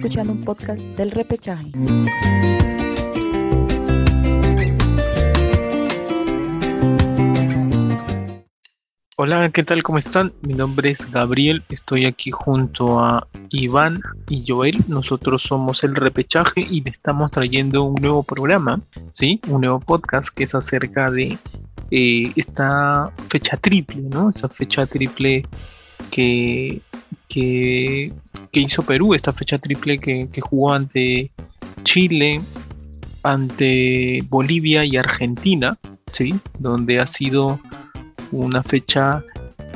escuchando un podcast del repechaje. Hola, ¿qué tal? ¿Cómo están? Mi nombre es Gabriel, estoy aquí junto a Iván y Joel. Nosotros somos el repechaje y le estamos trayendo un nuevo programa, ¿sí? Un nuevo podcast que es acerca de eh, esta fecha triple, ¿no? Esa fecha triple que, que, hizo Perú, esta fecha triple que, que jugó ante Chile, ante Bolivia y Argentina, ¿sí? Donde ha sido una fecha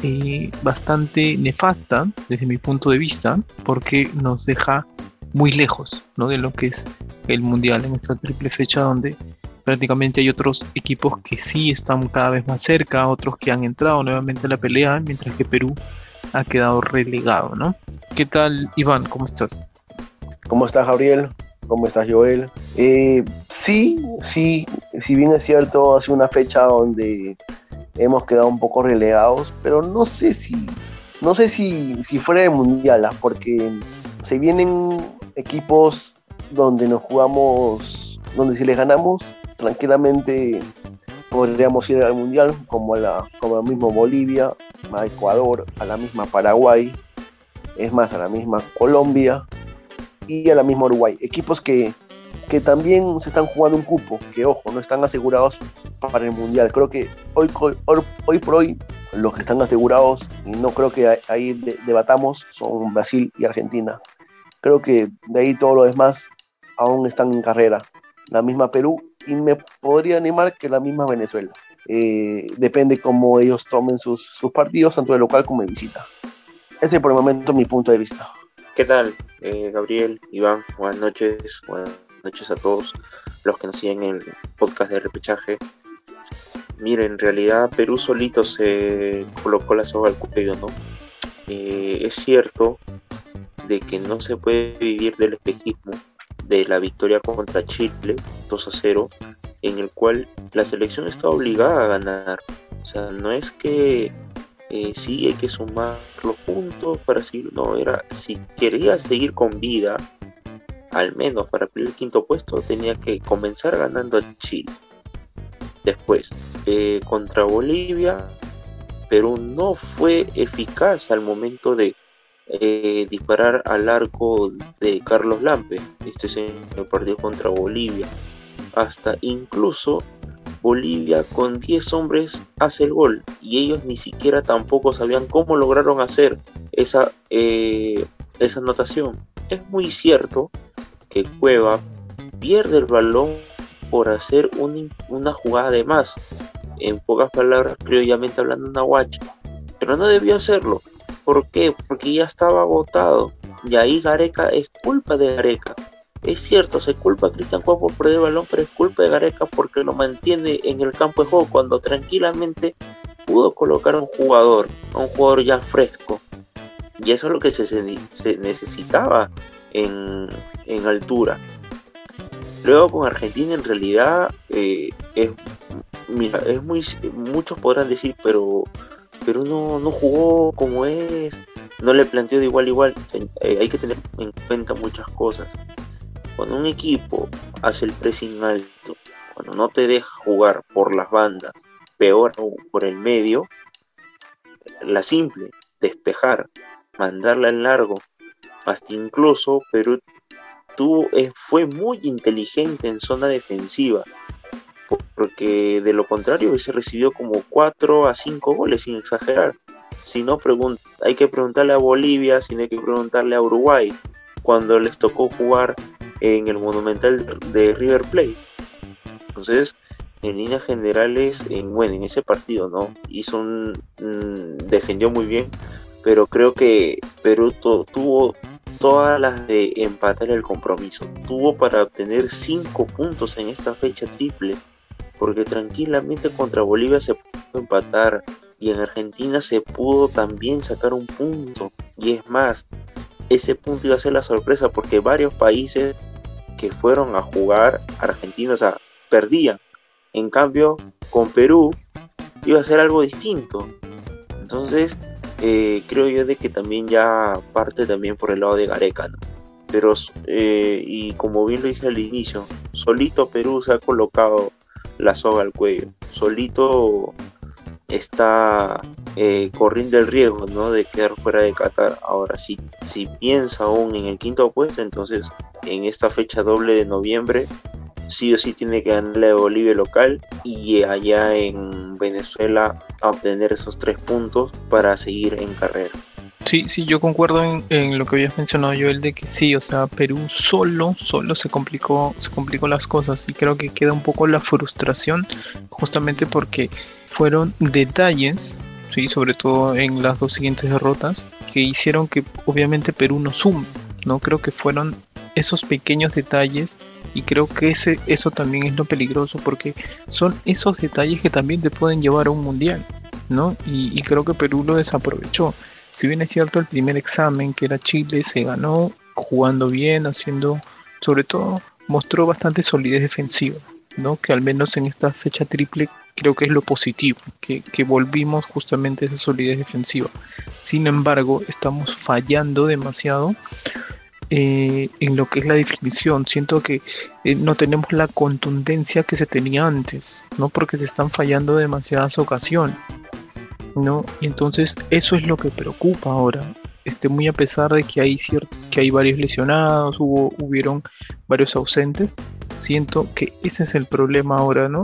eh, bastante nefasta desde mi punto de vista, porque nos deja muy lejos ¿no? de lo que es el Mundial en esta triple fecha donde prácticamente hay otros equipos que sí están cada vez más cerca, otros que han entrado nuevamente a la pelea, mientras que Perú ha quedado relegado, ¿no? ¿Qué tal, Iván? ¿Cómo estás? ¿Cómo estás, Gabriel? ¿Cómo estás, Joel? Eh, sí, sí, si bien es cierto, hace una fecha donde hemos quedado un poco relegados, pero no sé si, no sé si, si fuera de mundial, ¿ah? porque se vienen equipos donde nos jugamos, donde si les ganamos, tranquilamente podríamos ir al mundial, como la, como mismo Bolivia, a Ecuador, a la misma Paraguay, es más, a la misma Colombia y a la misma Uruguay. Equipos que que también se están jugando un cupo, que ojo, no están asegurados para el Mundial. Creo que hoy, hoy, por hoy los que están asegurados, y no creo que ahí debatamos, son Brasil y Argentina. Creo que de ahí todo lo demás aún están en carrera. La misma Perú y me podría animar que la misma Venezuela. Eh, depende cómo ellos tomen sus, sus, partidos, tanto de local como de visita. Ese es por el momento mi punto de vista. ¿Qué tal, eh, Gabriel, Iván? Buenas noches. Buenas noches a todos los que nos siguen en el podcast de repechaje. Miren, en realidad Perú solito se colocó la soga al cuello, ¿no? Eh, es cierto de que no se puede vivir del espejismo de la victoria contra Chile 2 a 0, en el cual la selección está obligada a ganar. O sea, no es que eh, sí hay que sumar los puntos para decir, no, era si quería seguir con vida, al menos para el quinto puesto, tenía que comenzar ganando a Chile. Después, eh, contra Bolivia, Perú no fue eficaz al momento de eh, disparar al arco de Carlos Lampe. Este es en el partido contra Bolivia. Hasta incluso Bolivia con 10 hombres hace el gol y ellos ni siquiera tampoco sabían cómo lograron hacer esa, eh, esa anotación. Es muy cierto que Cueva pierde el balón por hacer una jugada de más. En pocas palabras, criollamente hablando, una guacha. Pero no debió hacerlo. ¿Por qué? Porque ya estaba agotado. Y ahí Gareca es culpa de Gareca. Es cierto, se culpa a Cristian Cueva por perder el balón, pero es culpa de Gareca porque lo mantiene en el campo de juego cuando tranquilamente pudo colocar a un jugador, a un jugador ya fresco. Y eso es lo que se, necesitaba en, altura. Luego con Argentina en realidad eh, es, mira, es muy, muchos podrán decir, pero, pero no, no jugó como es, no le planteó de igual a igual. Eh, hay que tener en cuenta muchas cosas. Cuando un equipo hace el pressing alto, cuando no te deja jugar por las bandas, peor aún por el medio, la simple, despejar, mandarla en largo, hasta incluso Perú tuvo, eh, fue muy inteligente en zona defensiva, porque de lo contrario se recibió como 4 a 5 goles, sin exagerar. Si no, hay que preguntarle a Bolivia, si hay que preguntarle a Uruguay, cuando les tocó jugar en el Monumental de River Plate. Entonces, en líneas generales, en, bueno, en ese partido, ¿no? Hizo un, defendió muy bien, pero creo que Perú tuvo todas las de empatar el compromiso. Tuvo para obtener 5 puntos en esta fecha triple, porque tranquilamente contra Bolivia se pudo empatar y en Argentina se pudo también sacar un punto. Y es más, ese punto iba a ser la sorpresa porque varios países que fueron a jugar Argentina, o sea, perdían. En cambio, con Perú iba a ser algo distinto. Entonces, eh, creo yo de que también ya parte también por el lado de Gareca, pero eh, y como bien lo dije al inicio, solito Perú se ha colocado la soga al cuello, solito está eh, corriendo el riesgo ¿no? de quedar fuera de Qatar. Ahora, si, si piensa aún en el quinto puesto, entonces en esta fecha doble de noviembre, sí o sí tiene que ganarle a Bolivia local y allá en Venezuela obtener esos tres puntos para seguir en carrera. Sí, sí, yo concuerdo en, lo que habías mencionado, Joel, de que sí, o sea, Perú solo, solo se complicó, se complicó las cosas y creo que queda un poco la frustración justamente porque fueron detalles, sí, sobre todo en las dos siguientes derrotas, que hicieron que obviamente Perú no sume, ¿no? Creo que fueron esos pequeños detalles y creo que ese, eso también es lo peligroso porque son esos detalles que también te pueden llevar a un mundial, ¿no? Y, y creo que Perú lo desaprovechó si bien es cierto el primer examen que era Chile se ganó jugando bien, haciendo, sobre todo mostró bastante solidez defensiva, ¿no? Que al menos en esta fecha triple creo que es lo positivo, que, volvimos justamente a esa solidez defensiva. Sin embargo, estamos fallando demasiado eh, en lo que es la definición. Siento que eh, no tenemos la contundencia que se tenía antes, ¿no? Porque se están fallando demasiadas ocasiones. ¿No? Y entonces eso es lo que preocupa ahora. Este, muy a pesar de que hay cierto, que hay varios lesionados, hubo, hubieron varios ausentes, siento que ese es el problema ahora, ¿no?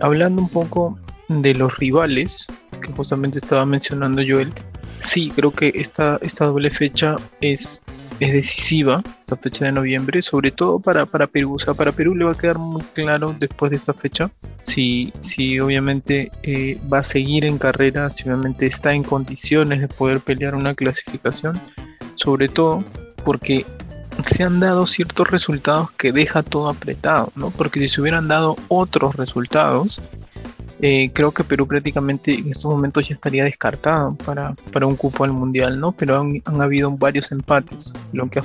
Hablando un poco de los rivales, que justamente estaba mencionando Joel, sí, creo que esta, esta doble fecha es es decisiva esta fecha de noviembre, sobre todo para, para Perú. O sea, para Perú le va a quedar muy claro después de esta fecha si, si obviamente eh, va a seguir en carrera, si obviamente está en condiciones de poder pelear una clasificación, sobre todo porque se han dado ciertos resultados que deja todo apretado, ¿no? Porque si se hubieran dado otros resultados, eh, creo que Perú prácticamente en estos momentos ya estaría descartado para, para un cupo al mundial, ¿no? Pero han, han habido varios empates, lo que,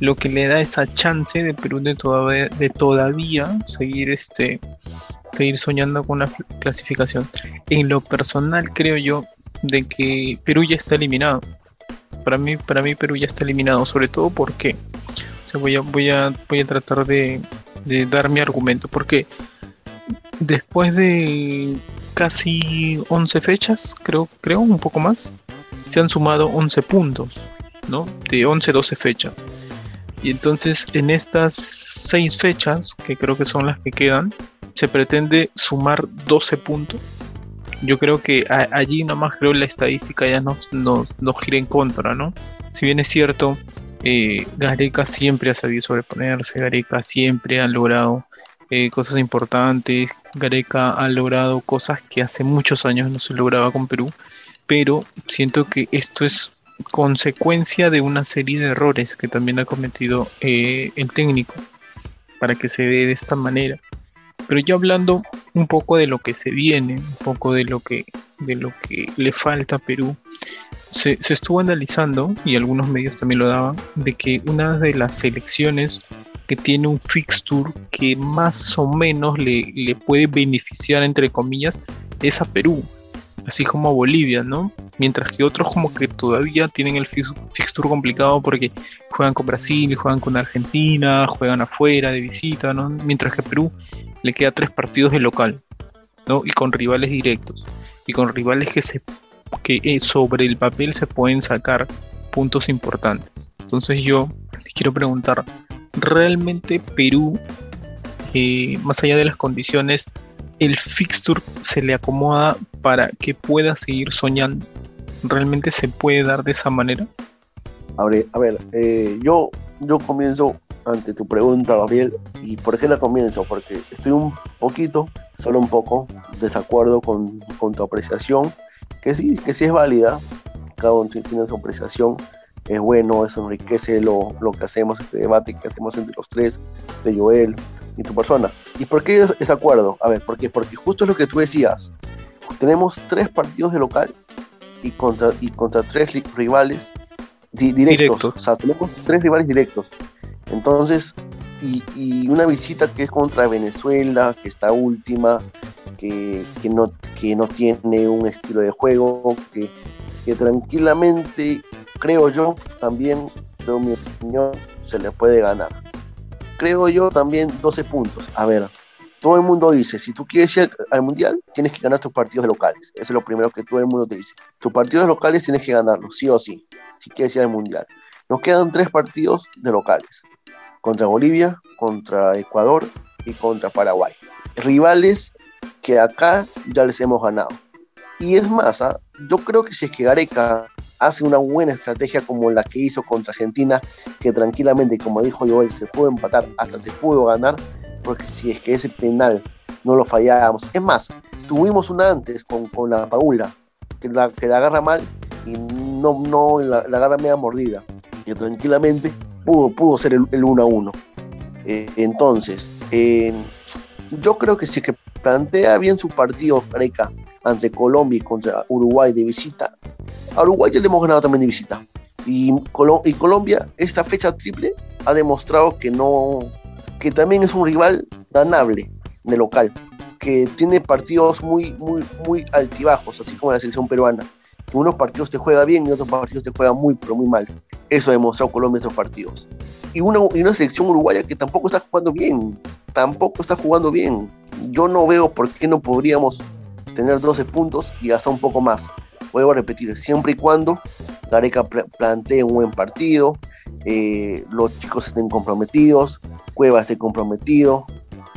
lo que le da esa chance de Perú de todavía, de todavía seguir, este, seguir soñando con la clasificación. En lo personal creo yo de que Perú ya está eliminado. Para mí, para mí Perú ya está eliminado, sobre todo porque o voy, a, voy, a, voy a tratar de, de dar mi argumento. Porque después de casi 11 fechas, creo, creo un poco más, se han sumado 11 puntos, ¿no? De 11, 12 fechas. Y entonces en estas 6 fechas, que creo que son las que quedan, se pretende sumar 12 puntos. Yo creo que allí nomás creo la estadística ya nos, nos, gira en contra, ¿no? Si bien es cierto, eh, Gareca siempre ha sabido sobreponerse, Gareca siempre ha logrado eh, cosas importantes. Gareca ha logrado cosas que hace muchos años no se lograba con Perú, pero siento que esto es consecuencia de una serie de errores que también ha cometido eh, el técnico para que se dé de esta manera. Pero ya hablando un poco de lo que se viene, un poco de lo que, de lo que le falta a Perú, se, se estuvo analizando, y algunos medios también lo daban, de que una de las selecciones que tiene un fixture que más o menos le, le puede beneficiar, entre comillas, es a Perú, así como a Bolivia, ¿no? Mientras que otros como que todavía tienen el fixture complicado porque juegan con Brasil, juegan con Argentina, juegan afuera de visita, ¿no? Mientras que a Perú le queda tres partidos de local, ¿no? Y con rivales directos, y con rivales que, se, que eh, sobre el papel se pueden sacar puntos importantes. Entonces yo les quiero preguntar, realmente Perú, eh, más allá de las condiciones, el fixture se le acomoda para que pueda seguir soñando. ¿Realmente se puede dar de esa manera? A ver, a ver eh, yo, yo comienzo ante tu pregunta, Gabriel. ¿Y por qué la comienzo? Porque estoy un poquito, solo un poco, desacuerdo con, con tu apreciación, que sí, que sí es válida. Cada uno tiene su apreciación es bueno, eso enriquece lo, lo, que hacemos, este debate que hacemos entre los tres, de Joel y tu persona. ¿Y por qué ese acuerdo? A ver, ¿por qué? Porque justo es lo que tú decías. Tenemos tres partidos de local y contra, y contra tres rivales directos. O sea, tenemos tres rivales directos. Entonces, y, y, una visita que es contra Venezuela, que está última, que, que, no, que no tiene un estilo de juego, que, que tranquilamente creo yo, también, creo mi opinión, se le puede ganar. Creo yo también 12 puntos. A ver, todo el mundo dice, si tú quieres ir al mundial, tienes que ganar tus partidos locales. Eso es lo primero que todo el mundo te dice. Tus partidos locales tienes que ganarlos, sí o sí, si quieres ir al mundial. Nos quedan tres partidos de locales. Contra Bolivia, contra Ecuador y contra Paraguay. Rivales que acá ya les hemos ganado. Y es más, ¿ah? yo creo que si es que Gareca hace una buena estrategia como la que hizo contra Argentina, que tranquilamente, como dijo Joel, se pudo empatar, hasta se pudo ganar, porque si es que ese penal no lo fallábamos. Es más, tuvimos una antes con, con la Paula, que la, que la agarra mal y no, no la, agarra media mordida, que tranquilamente pudo, pudo ser el, 1 a 1. Eh, entonces, eh, yo creo que si es que plantea bien su partido Gareca ante Colombia y contra Uruguay de visita, a Uruguay le hemos ganado también de visita. Y, Colombia, esta fecha triple, ha demostrado que no, que también es un rival ganable de local, que tiene partidos muy, muy, altibajos, así como la selección peruana. Que unos partidos te juega bien y otros partidos te juega muy, pero muy mal. Eso ha demostrado Colombia en estos partidos. Y una, y una selección uruguaya que tampoco está jugando bien, tampoco está jugando bien. Yo no veo por qué no podríamos tener 12 puntos y hasta un poco más. Vuelvo a repetir, siempre y cuando Gareca plantee un buen partido, eh, los chicos estén comprometidos, Cueva esté comprometido.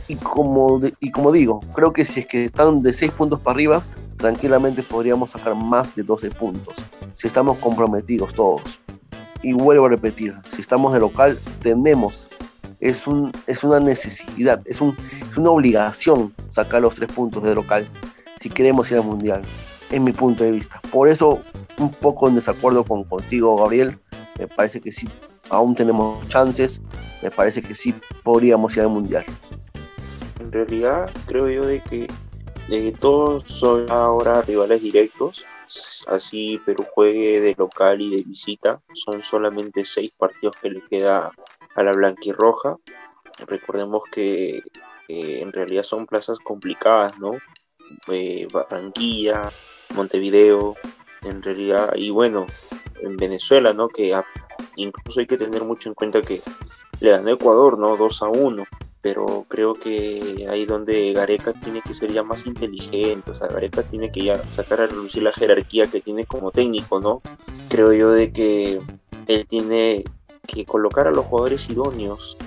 Y como, y como digo, creo que si es que están de 6 puntos para arriba, tranquilamente podríamos sacar más de 12 puntos, si estamos comprometidos todos. Y vuelvo a repetir, si estamos de local, tenemos, es, un, es una necesidad, es, un, es una obligación sacar los 3 puntos de local si queremos ir al mundial, en mi punto de vista. Por eso, un poco en desacuerdo con contigo, Gabriel. Me parece que sí, aún tenemos chances. Me parece que sí podríamos ir al mundial. En realidad, creo yo de que todos son ahora rivales directos. Así Perú juegue de local y de visita. Son solamente seis partidos que le queda a la blanquirroja. Recordemos que eh, en realidad son plazas complicadas, ¿no? Eh, Barranquilla, Montevideo, en realidad, y bueno, en Venezuela, ¿no? Que incluso hay que tener mucho en cuenta que le ganó Ecuador, ¿no? 2 a 1, pero creo que ahí donde Gareca tiene que ser ya más inteligente, o sea, Gareca tiene que ya sacar a relucir la jerarquía que tiene como técnico, ¿no? Creo yo de que él tiene que colocar a los jugadores idóneos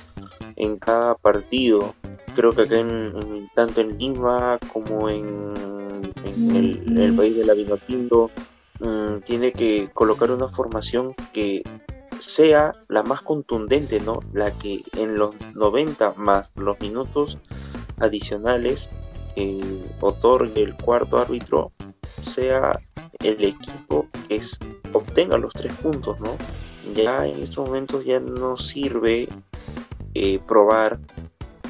en cada partido. Creo que acá en, tanto en Lima como en, el, país de la Vinotinto mm, tiene que colocar una formación que sea la más contundente, ¿no? La que en los 90 más los minutos adicionales que otorgue el cuarto árbitro sea el equipo que obtenga los tres puntos, ¿no? Ya en estos momentos ya no sirve eh, probar,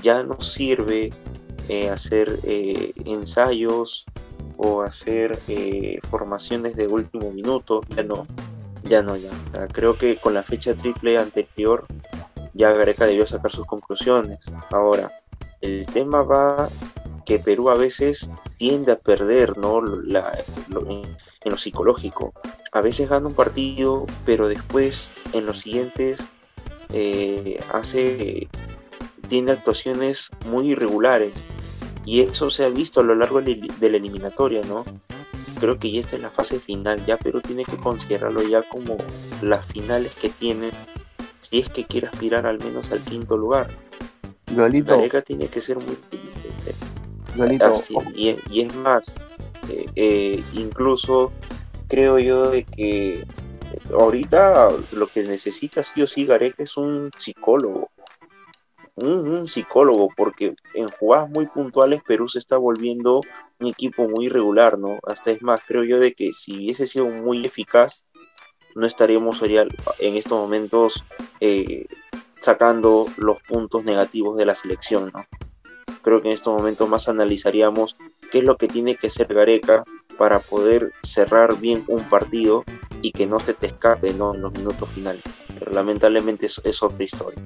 ya no sirve eh, hacer eh, ensayos o hacer formaciones de último minuto, ya no, ya no, ya. creo que con la fecha triple anterior ya Gareca debió sacar sus conclusiones. Ahora, el tema va que Perú a veces tiende a perder, ¿no? La, en, lo psicológico. A veces gana un partido, pero después en los siguientes eh, hace, tiene actuaciones muy irregulares y eso se ha visto a lo largo de la eliminatoria, ¿no? Creo que ya esta es la fase final, ya Perú tiene que considerarlo ya como las finales que tiene, si es que quiere aspirar al menos al quinto lugar. La liga tiene que ser muy inteligente. y, es más, eh, eh, incluso creo yo de que ahorita lo que necesita sí o sí Gareca es un psicólogo. Un, psicólogo, porque en jugadas muy puntuales Perú se está volviendo un equipo muy irregular, ¿no? Hasta es más, creo yo de que si hubiese sido muy eficaz, no estaríamos en estos momentos eh, sacando los puntos negativos de la selección, ¿no? Creo que en estos momentos más analizaríamos qué es lo que tiene que hacer Gareca para poder cerrar bien un partido y que no se te escape ¿no? en los minutos finales. Pero lamentablemente es, es otra historia.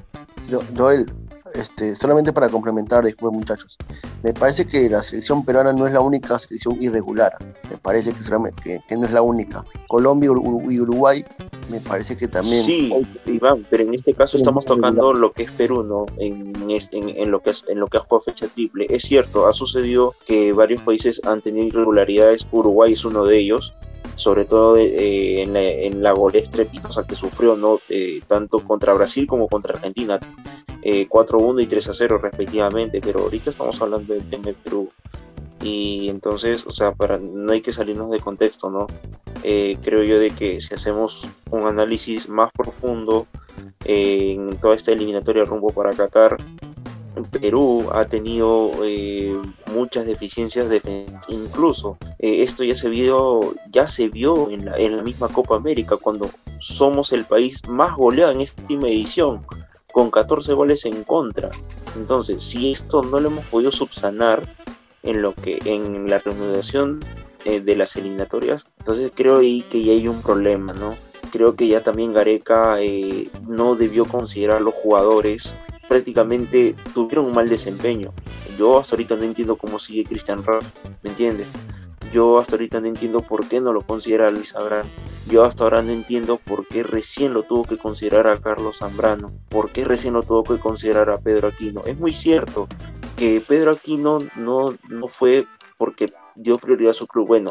Joel, este, solamente para complementar después muchachos, me parece que la selección peruana no es la única selección irregular, me parece que, que, que no es la única. Colombia y Uruguay me parece que también. Sí, Iván, pero en este caso estamos tocando lo que es Perú, ¿no? En, en, lo que es, en lo que ha jugado fecha triple. Es cierto, ha sucedido que varios países han tenido irregularidades, Uruguay es uno de ellos, sobre todo eh, en, la, en, la, estrepitosa que sufrió, ¿no? Eh, tanto contra Brasil como contra Argentina, 4-1 eh, y 3-0 respectivamente, pero ahorita estamos hablando del tema de Perú. Y entonces, o sea, para, no hay que salirnos de contexto, ¿no? creo yo de que si hacemos un análisis más profundo en toda esta eliminatoria rumbo para Qatar, Perú ha tenido eh, muchas deficiencias incluso eh, esto ya se vio ya se vio en la, en la, misma Copa América cuando somos el país más goleado en esta edición con 14 goles en contra. Entonces si esto no lo hemos podido subsanar en lo que en la reanudación eh, de las eliminatorias entonces creo ahí que ya hay un problema no creo que ya también Gareca no debió considerar los jugadores prácticamente tuvieron un mal desempeño. Yo hasta ahorita no entiendo cómo sigue Cristian Ramos, ¿me entiendes? Yo hasta ahorita no entiendo por qué no lo considera Luis Abrán. Yo hasta ahora no entiendo por qué recién lo tuvo que considerar a Carlos Zambrano. Por qué recién lo tuvo que considerar a Pedro Aquino. Es muy cierto que Pedro Aquino no, no fue porque dio prioridad a su club. Bueno,